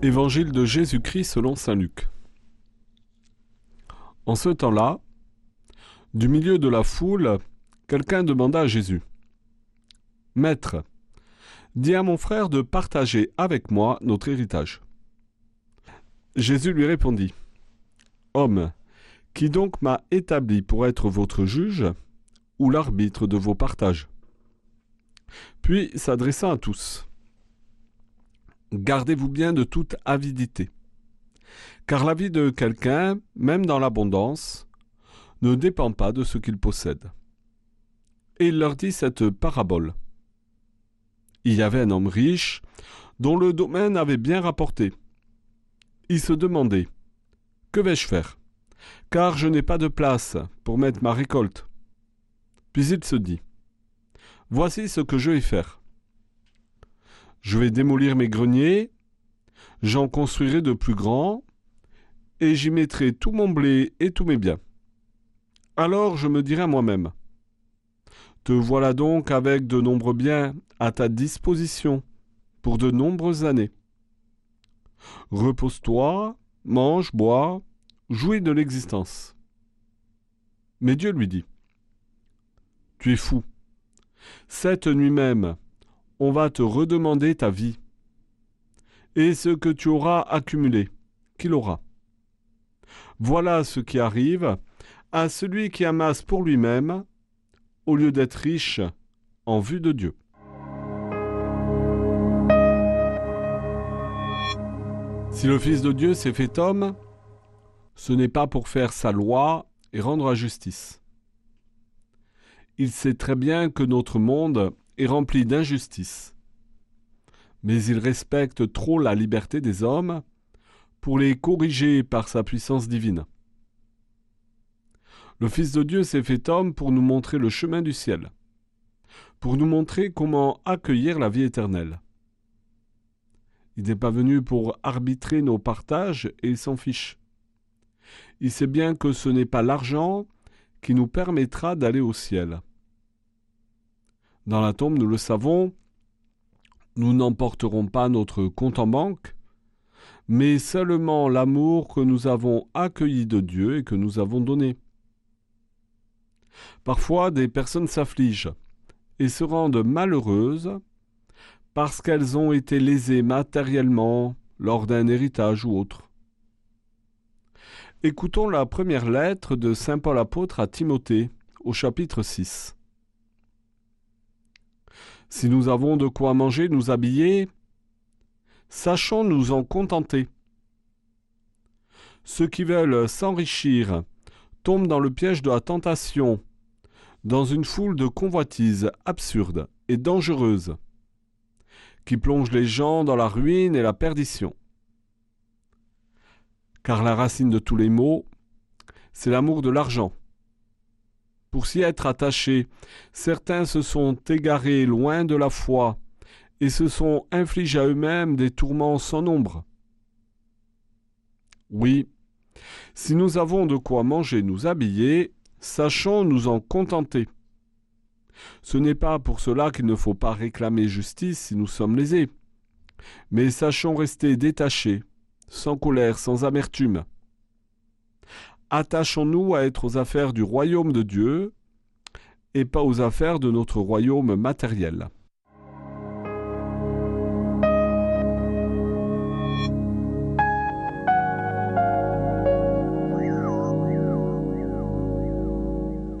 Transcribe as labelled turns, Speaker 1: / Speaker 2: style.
Speaker 1: Évangile de Jésus-Christ selon Saint Luc. En ce temps-là, du milieu de la foule, quelqu'un demanda à Jésus Maître, dis à mon frère de partager avec moi notre héritage. Jésus lui répondit Homme, qui donc m'a établi pour être votre juge ou l'arbitre de vos partages Puis, s'adressant à tous, Gardez-vous bien de toute avidité. Car la vie de quelqu'un, même dans l'abondance, ne dépend pas de ce qu'il possède. Et il leur dit cette parabole. Il y avait un homme riche dont le domaine avait bien rapporté. Il se demandait Que vais-je faire? Car je n'ai pas de place pour mettre ma récolte. Puis il se dit Voici ce que je vais faire. Je vais démolir mes greniers, j'en construirai de plus grands, et j'y mettrai tout mon blé et tous mes biens. Alors je me dirai à moi-même, Te voilà donc avec de nombreux biens à ta disposition pour de nombreuses années. Repose-toi, mange, bois, jouis de l'existence. Mais Dieu lui dit, Tu es fou. Cette nuit même, on va te redemander ta vie. Et ce que tu auras accumulé, qu'il aura. Voilà ce qui arrive à celui qui amasse pour lui-même, au lieu d'être riche en vue de Dieu. Si le Fils de Dieu s'est fait homme, ce n'est pas pour faire sa loi et rendre la justice. Il sait très bien que notre monde est rempli d'injustice. Mais il respecte trop la liberté des hommes pour les corriger par sa puissance divine. Le Fils de Dieu s'est fait homme pour nous montrer le chemin du ciel, pour nous montrer comment accueillir la vie éternelle. Il n'est pas venu pour arbitrer nos partages et il s'en fiche. Il sait bien que ce n'est pas l'argent qui nous permettra d'aller au ciel. Dans la tombe, nous le savons, nous n'emporterons pas notre compte en banque, mais seulement l'amour que nous avons accueilli de Dieu et que nous avons donné. Parfois, des personnes s'affligent et se rendent malheureuses parce qu'elles ont été lésées matériellement lors d'un héritage ou autre. Écoutons la première lettre de Saint Paul apôtre à Timothée au chapitre 6. Si nous avons de quoi manger, nous habiller, sachons nous en contenter. Ceux qui veulent s'enrichir tombent dans le piège de la tentation, dans une foule de convoitises absurdes et dangereuses, qui plongent les gens dans la ruine et la perdition. Car la racine de tous les maux, c'est l'amour de l'argent pour s'y être attachés. Certains se sont égarés loin de la foi et se sont infligés à eux-mêmes des tourments sans nombre. Oui, si nous avons de quoi manger, nous habiller, sachons nous en contenter. Ce n'est pas pour cela qu'il ne faut pas réclamer justice si nous sommes lésés, mais sachons rester détachés, sans colère, sans amertume attachons-nous à être aux affaires du royaume de Dieu et pas aux affaires de notre royaume matériel.